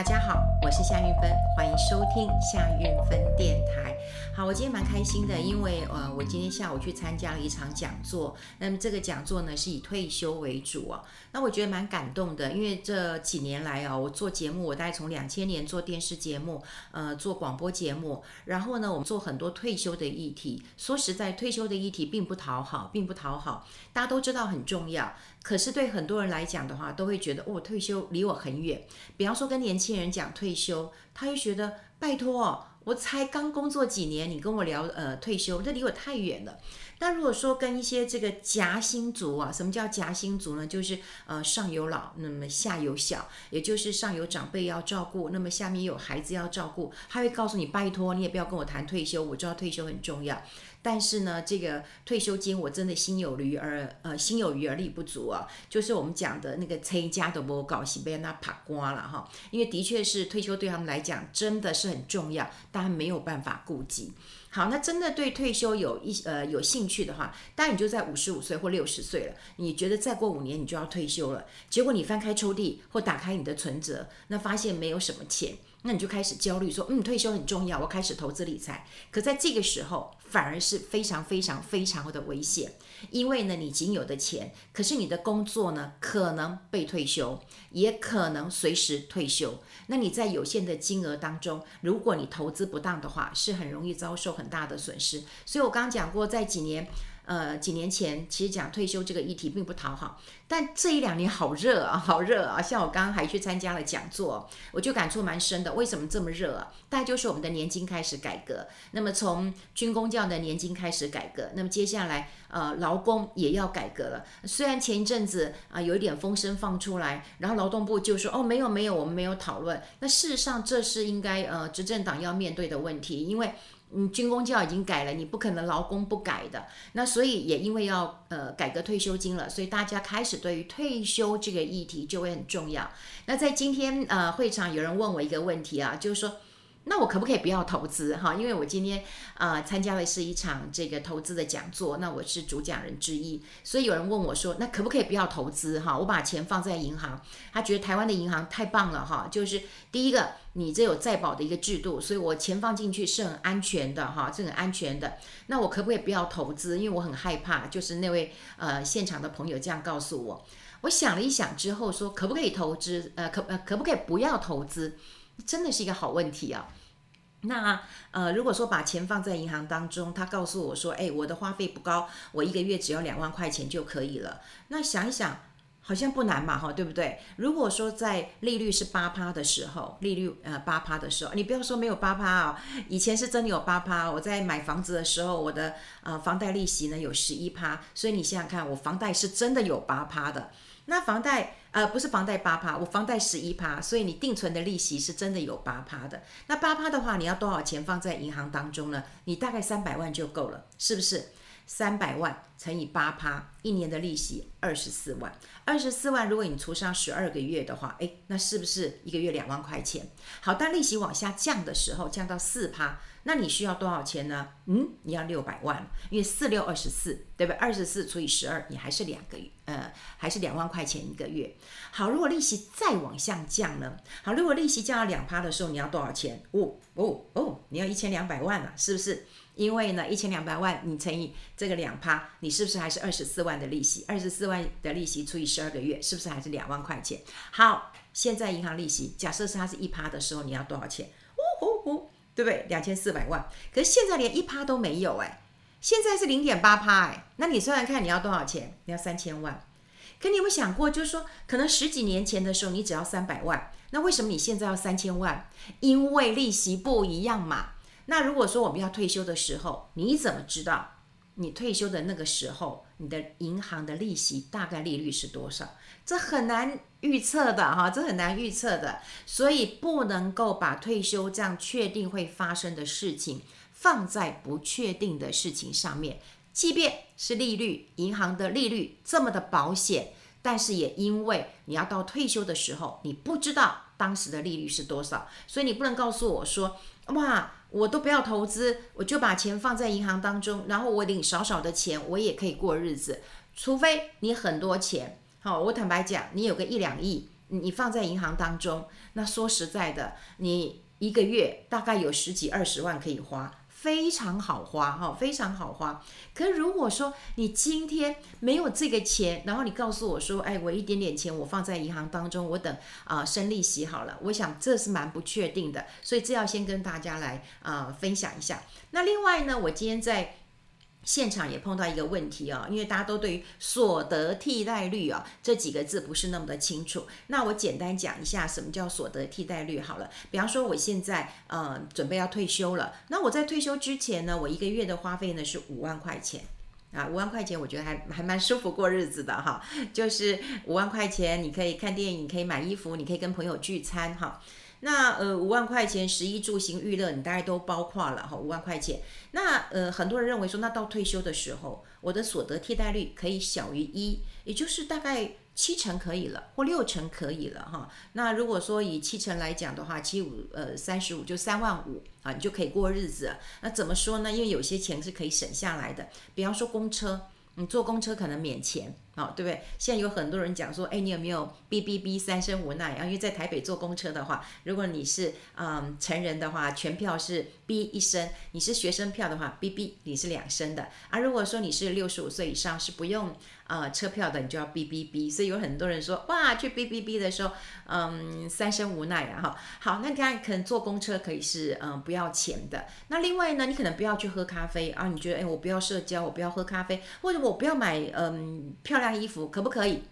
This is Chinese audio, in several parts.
大家好，我是夏运芬，欢迎收听夏运芬电台。好，我今天蛮开心的，因为呃，我今天下午去参加了一场讲座。那么这个讲座呢是以退休为主啊。那我觉得蛮感动的，因为这几年来啊，我做节目，我大概从两千年做电视节目，呃，做广播节目，然后呢，我们做很多退休的议题。说实在，退休的议题并不讨好，并不讨好。大家都知道很重要，可是对很多人来讲的话，都会觉得哦，退休离我很远。比方说跟年轻人讲退休，他会觉得拜托。我才刚工作几年，你跟我聊呃退休，这离我太远了。那如果说跟一些这个夹心族啊，什么叫夹心族呢？就是呃上有老，那么下有小，也就是上有长辈要照顾，那么下面有孩子要照顾，他会告诉你拜托，你也不要跟我谈退休，我知道退休很重要。但是呢，这个退休金我真的心有余而呃心有余而力不足啊，就是我们讲的那个催家的不搞是被人家爬光了哈，因为的确是退休对他们来讲真的是很重要，但没有办法顾及。好，那真的对退休有一呃有兴趣的话，当然你就在五十五岁或六十岁了，你觉得再过五年你就要退休了，结果你翻开抽屉或打开你的存折，那发现没有什么钱。那你就开始焦虑，说，嗯，退休很重要，我开始投资理财。可在这个时候，反而是非常非常非常的危险，因为呢，你仅有的钱，可是你的工作呢，可能被退休，也可能随时退休。那你在有限的金额当中，如果你投资不当的话，是很容易遭受很大的损失。所以我刚刚讲过，在几年。呃，几年前其实讲退休这个议题并不讨好，但这一两年好热啊，好热啊！像我刚刚还去参加了讲座，我就感触蛮深的。为什么这么热啊？大概就是我们的年金开始改革，那么从军公教的年金开始改革，那么接下来呃劳工也要改革了。虽然前一阵子啊、有一点风声放出来，然后劳动部就说哦没有没有，我们没有讨论。那事实上这是应该呃执政党要面对的问题，因为。嗯，军工教已经改了，你不可能劳工不改的。那所以也因为要呃改革退休金了，所以大家开始对于退休这个议题就会很重要。那在今天呃会场有人问我一个问题啊，就是说。那我可不可以不要投资哈？因为我今天啊、呃、参加的是一场这个投资的讲座，那我是主讲人之一，所以有人问我说，那可不可以不要投资哈？我把钱放在银行，他觉得台湾的银行太棒了哈，就是第一个你这有再保的一个制度，所以我钱放进去是很安全的哈，是很安全的。那我可不可以不要投资？因为我很害怕，就是那位呃现场的朋友这样告诉我。我想了一想之后说，可不可以投资？呃，可呃可不可以不要投资？真的是一个好问题啊！那呃，如果说把钱放在银行当中，他告诉我说：“哎，我的花费不高，我一个月只要两万块钱就可以了。”那想一想，好像不难嘛，哈，对不对？如果说在利率是八趴的时候，利率呃八趴的时候，你不要说没有八趴啊，以前是真的有八趴。我在买房子的时候，我的呃房贷利息呢有十一趴，所以你想想看，我房贷是真的有八趴的。那房贷呃不是房贷八趴，我房贷十一趴，所以你定存的利息是真的有八趴的。那八趴的话，你要多少钱放在银行当中呢？你大概三百万就够了，是不是？三百万乘以八趴，一年的利息二十四万。二十四万，如果你除上十二个月的话，诶，那是不是一个月两万块钱？好，当利息往下降的时候，降到四趴。那你需要多少钱呢？嗯，你要六百万，因为四六二十四，对不对？二十四除以十二，你还是两个月，呃，还是两万块钱一个月。好，如果利息再往下降呢？好，如果利息降到两趴的时候，你要多少钱？哦哦哦，你要一千两百万了，是不是？因为呢，一千两百万你乘以这个两趴，你是不是还是二十四万万的利息？二十四万的利息除以十二个月，是不是还是两万块钱？好，现在银行利息假设是它是一趴的时候，你要多少钱？呜呜呜。对不对？两千四百万，可是现在连一趴都没有哎，现在是零点八趴哎，那你算算看，你要多少钱？你要三千万。可你有没有想过，就是说，可能十几年前的时候你只要三百万，那为什么你现在要三千万？因为利息不一样嘛。那如果说我们要退休的时候，你怎么知道？你退休的那个时候，你的银行的利息大概利率是多少？这很难预测的哈，这很难预测的，所以不能够把退休这样确定会发生的事情放在不确定的事情上面。即便是利率，银行的利率这么的保险，但是也因为你要到退休的时候，你不知道当时的利率是多少，所以你不能告诉我说，哇。我都不要投资，我就把钱放在银行当中，然后我领少少的钱，我也可以过日子。除非你很多钱，好，我坦白讲，你有个一两亿，你放在银行当中，那说实在的，你一个月大概有十几二十万可以花。非常好花哈，非常好花。可如果说你今天没有这个钱，然后你告诉我说，哎，我一点点钱我放在银行当中，我等啊、生利息好了。我想这是蛮不确定的，所以这要先跟大家来啊、分享一下。那另外呢，我今天在。现场也碰到一个问题啊，因为大家都对于所得替代率啊这几个字不是那么的清楚。那我简单讲一下什么叫所得替代率好了。比方说我现在呃准备要退休了，那我在退休之前呢，我一个月的花费呢是五万块钱啊，五万块钱我觉得还还蛮舒服过日子的哈，就是五万块钱你可以看电影，可以买衣服，你可以跟朋友聚餐哈。那呃五万块钱，食衣住行娱乐，你大概都包括了哈，五万块钱。那呃很多人认为说，那到退休的时候，我的所得替代率可以小于一，也就是大概七成可以了，或六成可以了哈。那如果说以七成来讲的话，七五呃三十五就三万五啊，你就可以过日子。那怎么说呢？因为有些钱是可以省下来的，比方说公车，你坐公车可能免钱。哦，对不对？现在有很多人讲说，哎，你有没有哔哔哔三生无奈啊？因为在台北坐公车的话，如果你是嗯成人的话，全票是哔一声；你是学生票的话，哔哔你是两声的。啊，如果说你是六十五岁以上是不用呃车票的，你就要哔哔哔。所以有很多人说，哇，去哔哔哔的时候，嗯，三生无奈啊哈。好，那你看可能坐公车可以是嗯不要钱的。那另外呢，你可能不要去喝咖啡啊，你觉得哎，我不要社交，我不要喝咖啡，或者我不要买嗯漂亮。衣服可不可以？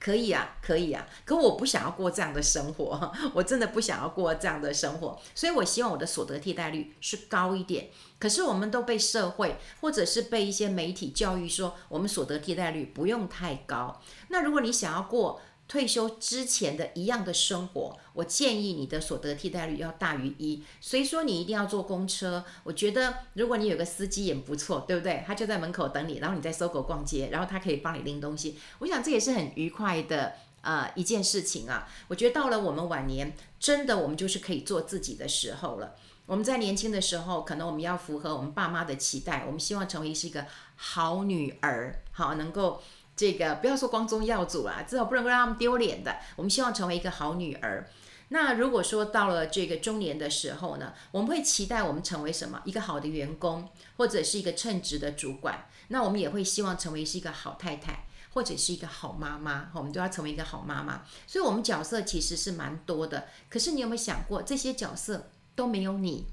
可以啊，可以啊。可我不想要过这样的生活，我真的不想要过这样的生活。所以我希望我的所得替代率是高一点。可是我们都被社会或者是被一些媒体教育说，我们所得替代率不用太高。那如果你想要过，退休之前的一样的生活，我建议你的所得替代率要大于一。所以说你一定要坐公车。我觉得如果你有个司机也不错，对不对？他就在门口等你，然后你在搜狗逛街，然后他可以帮你拎东西。我想这也是很愉快的呃一件事情啊。我觉得到了我们晚年，真的我们就是可以做自己的时候了。我们在年轻的时候，可能我们要符合我们爸妈的期待，我们希望成为是一个好女儿，好能够。这个不要说光宗耀祖啦，至少不能够让他们丢脸的。我们希望成为一个好女儿。那如果说到了这个中年的时候呢，我们会期待我们成为什么？一个好的员工，或者是一个称职的主管。那我们也会希望成为是一个好太太，或者是一个好妈妈。我们都要成为一个好妈妈。所以，我们角色其实是蛮多的。可是，你有没有想过，这些角色都没有你？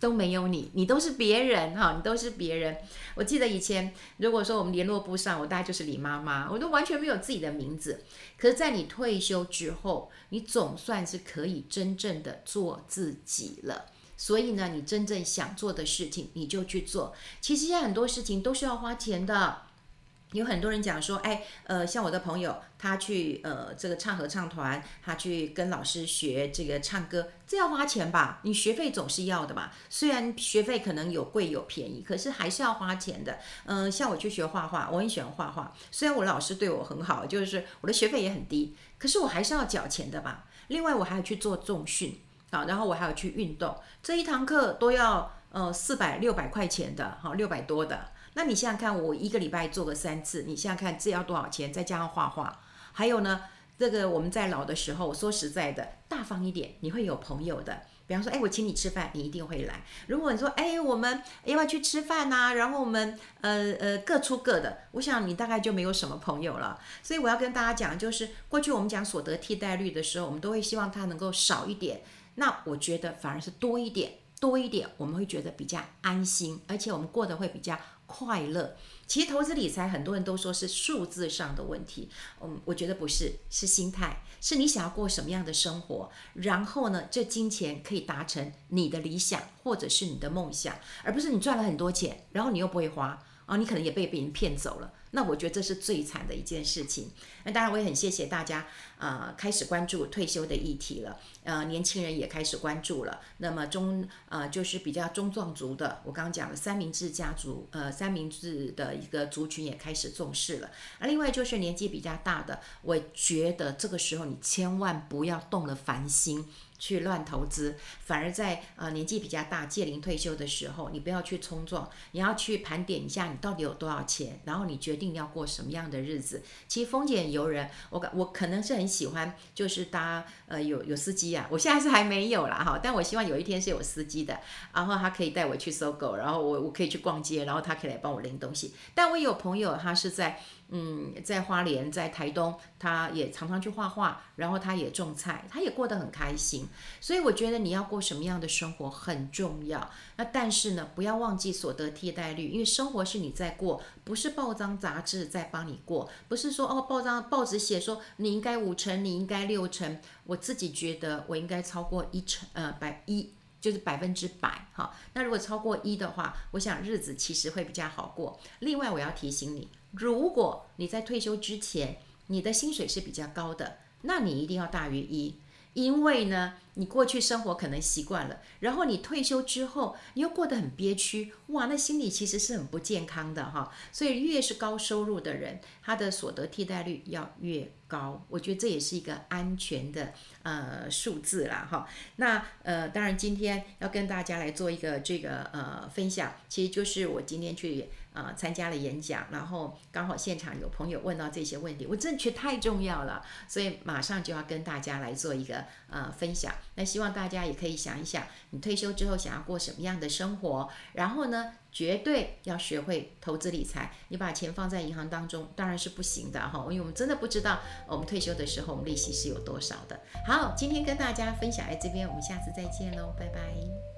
都没有你，你都是别人哈，你都是别人。我记得以前，如果说我们联络不上，我大概就是李妈妈，我都完全没有自己的名字。可是，在你退休之后，你总算是可以真正的做自己了。所以呢，你真正想做的事情，你就去做。其实现在很多事情都是要花钱的。有很多人讲说，哎，呃，像我的朋友，他去呃这个唱合唱团，他去跟老师学这个唱歌，这要花钱吧？你学费总是要的嘛。虽然学费可能有贵有便宜，可是还是要花钱的。嗯、像我去学画画，我很喜欢画画。虽然我老师对我很好，就是我的学费也很低，可是我还是要缴钱的吧。另外，我还要去做重训啊，然后我还要去运动，这一堂课都要呃四百六百块钱的，好六百多的。那你想想看，我一个礼拜做个三次，你想想看这要多少钱？再加上画画，还有呢，这个我们在老的时候，说实在的，大方一点，你会有朋友的。比方说，哎，我请你吃饭，你一定会来。如果你说，哎，我们要不要去吃饭呐？然后我们呃呃各出各的，我想你大概就没有什么朋友了。所以我要跟大家讲，就是过去我们讲所得替代率的时候，我们都会希望它能够少一点。那我觉得反而是多一点，多一点，我们会觉得比较安心，而且我们过得会比较。快乐，其实投资理财很多人都说是数字上的问题，嗯，我觉得不是，是心态，是你想要过什么样的生活，然后呢，这金钱可以达成你的理想或者是你的梦想，而不是你赚了很多钱，然后你又不会花啊，你可能也被别人骗走了。那我觉得这是最惨的一件事情。那当然，我也很谢谢大家，呃，开始关注退休的议题了。呃，年轻人也开始关注了。那么中，呃，就是比较中壮族的，我刚刚讲了三明治家族，呃，三明治的一个族群也开始重视了。那另外就是年纪比较大的，我觉得这个时候你千万不要动了凡心。去乱投资，反而在呃年纪比较大、届龄退休的时候，你不要去冲撞，你要去盘点一下你到底有多少钱，然后你决定要过什么样的日子。其实风险由人，我感我可能是很喜欢，就是搭呃有有司机啊，我现在是还没有啦哈，但我希望有一天是有司机的，然后他可以带我去搜狗然后我我可以去逛街，然后他可以来帮我拎东西。但我有朋友他是在。嗯，在花莲，在台东，他也常常去画画，然后他也种菜，他也过得很开心。所以我觉得你要过什么样的生活很重要。那但是呢，不要忘记所得替代率，因为生活是你在过，不是报章杂志在帮你过，不是说哦，报章报纸写说你应该五成，你应该六成。我自己觉得我应该超过一成，呃，百一就是百分之百哈。那如果超过一的话，我想日子其实会比较好过。另外，我要提醒你。如果你在退休之前，你的薪水是比较高的，那你一定要大于一，因为呢，你过去生活可能习惯了，然后你退休之后，你又过得很憋屈，哇，那心里其实是很不健康的哈。所以越是高收入的人，他的所得替代率要越高，我觉得这也是一个安全的呃数字啦哈。那呃，当然今天要跟大家来做一个这个呃分享，其实就是我今天去。呃，参加了演讲，然后刚好现场有朋友问到这些问题，我真的觉得太重要了，所以马上就要跟大家来做一个呃分享。那希望大家也可以想一想，你退休之后想要过什么样的生活？然后呢，绝对要学会投资理财。你把钱放在银行当中当然是不行的哈，因为我们真的不知道我们退休的时候我们利息是有多少的。好，今天跟大家分享在这边，我们下次再见喽，拜拜。